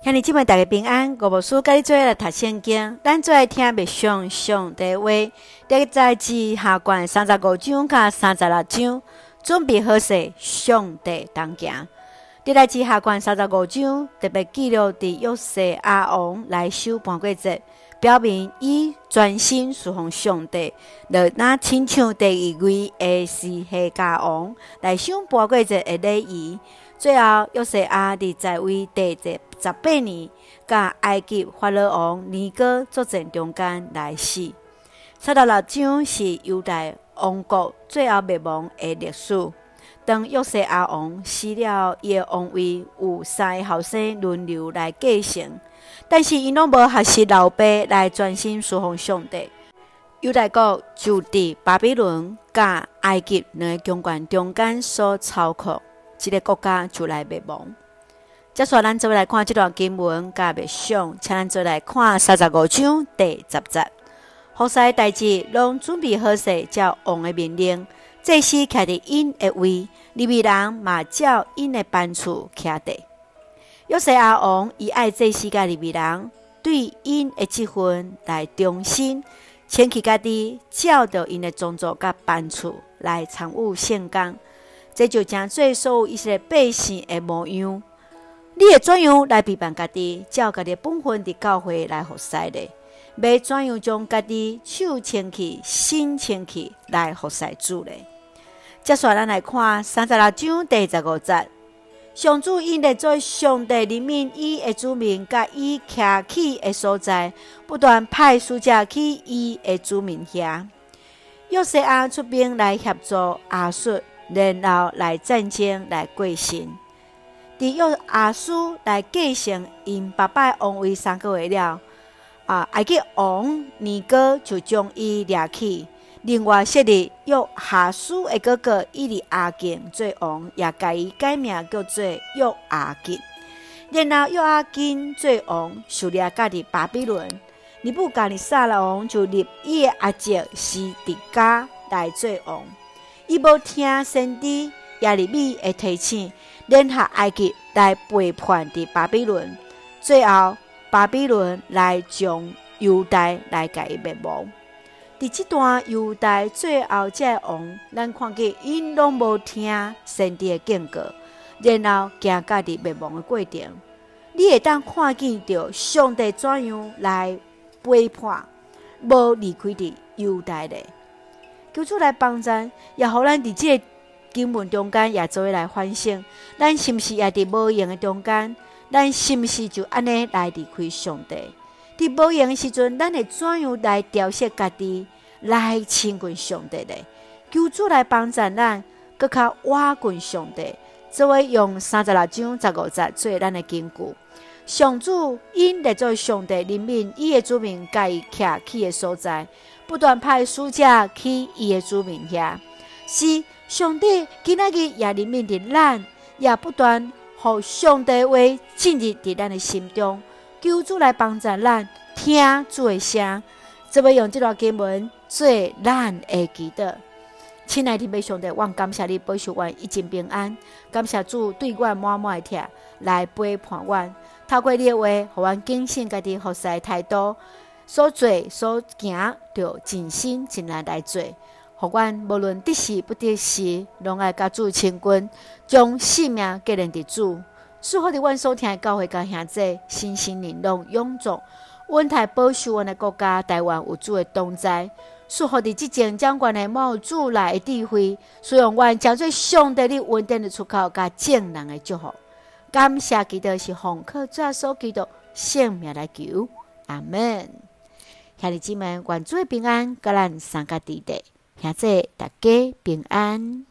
向你姊妹大家平安，我无书甲你做来读圣经，咱做来听默想上帝话。第在记下卷三十五章甲三十六章，准备好势，上帝同行。第来记下卷三十五章特别记录伫约瑟亚王来守叛国节，表明伊专心侍奉上帝，就那亲像第一位的西西家王来守叛国节的礼仪。最后，约瑟亚伫在位第十八年，甲埃及法老王尼哥作战中间来死。三十六章是犹大王国最后灭亡的历史。当约瑟亚王死了，伊的王位有三个后生轮流来继承，但是因拢无学习老爸来专心侍奉上帝。犹大国就伫巴比伦甲埃及两个强权中间所操控。一个国家就来灭亡。接下来，咱再来看这段经文甲默想，请咱再来看三十五章第十节。后世代志拢准备好势，照王的命令，祭司徛伫因的位，利未人嘛照因的班次徛伫。约瑟亚王伊爱祭司甲利未人，对因的职分来忠心，请去家己照着因的宗族甲班次来参与圣工。这就将做所有以色列百姓的模样。你会怎样来陪伴家己，照家己本分伫教会来服侍咧？要怎样将家己手清气、心清气来服侍主咧？接下来，咱来看三十六章第十五节。上主因咧做上帝人民伊的子民，甲伊徛起的所在，不断派使者去伊的子民遐。约瑟亚出兵来协助亚述。然后来战争来过身，伫约阿叔来继承因爸爸王位三个月了，啊，埃及王尼哥就将伊掠去，另外设立约哈叔的哥哥伊利阿金做王，也改伊改名叫做约阿金。然后约阿金做王，受掠家己巴比伦，尼布甲尼撒王就立伊的阿姐西底家来做王。伊无听先知耶利米的提醒，联合埃及来背叛伫巴比伦，最后巴比伦来将犹大来甲伊灭亡。伫这段犹大最后这个王，咱看见因拢无听先知的警告，然后行家己灭亡的过程。你会当看见着上帝怎样来背叛，无离开伫犹大的。求主来帮咱，也互咱伫这个经文中间也做来反省，咱是毋是也伫无用的中间？咱是毋是就安尼来离开上帝？伫无用的时阵，咱会怎样来调节家己，来亲近上帝呢？求主来帮助咱，搁较倚近上帝，作为用三十六章十五节做咱的根据。上主因来做上帝人民，伊的子民该徛起的所在。不断派使者去伊的子民遐，是上帝今仔日也怜悯的咱，也不断互上帝话进入伫咱的心中，求主来帮助咱听主的声，就要用这段经文做咱的祈祷。亲爱的弟兄姊，我感谢你保守我一尽平安，感谢主对我满满的疼来陪伴我，透过你的话，互我警醒家己服侍态度。所做所行，着尽心尽力来做。互阮无论得时不得时，拢爱甲主亲近，将性命交连伫主。赐福的阮所听的教会甲兄弟，身心灵拢永驻，阮台保守阮的国家台湾有主的同在。赐福伫即前掌权的某主来的智慧，使用阮成最上帝的稳定的出口，甲正人的祝福。感谢基督是奉靠主所基督性命来求，阿门。兄弟姊妹，愿主的平安，甲咱三个弟弟，兄弟大家平安。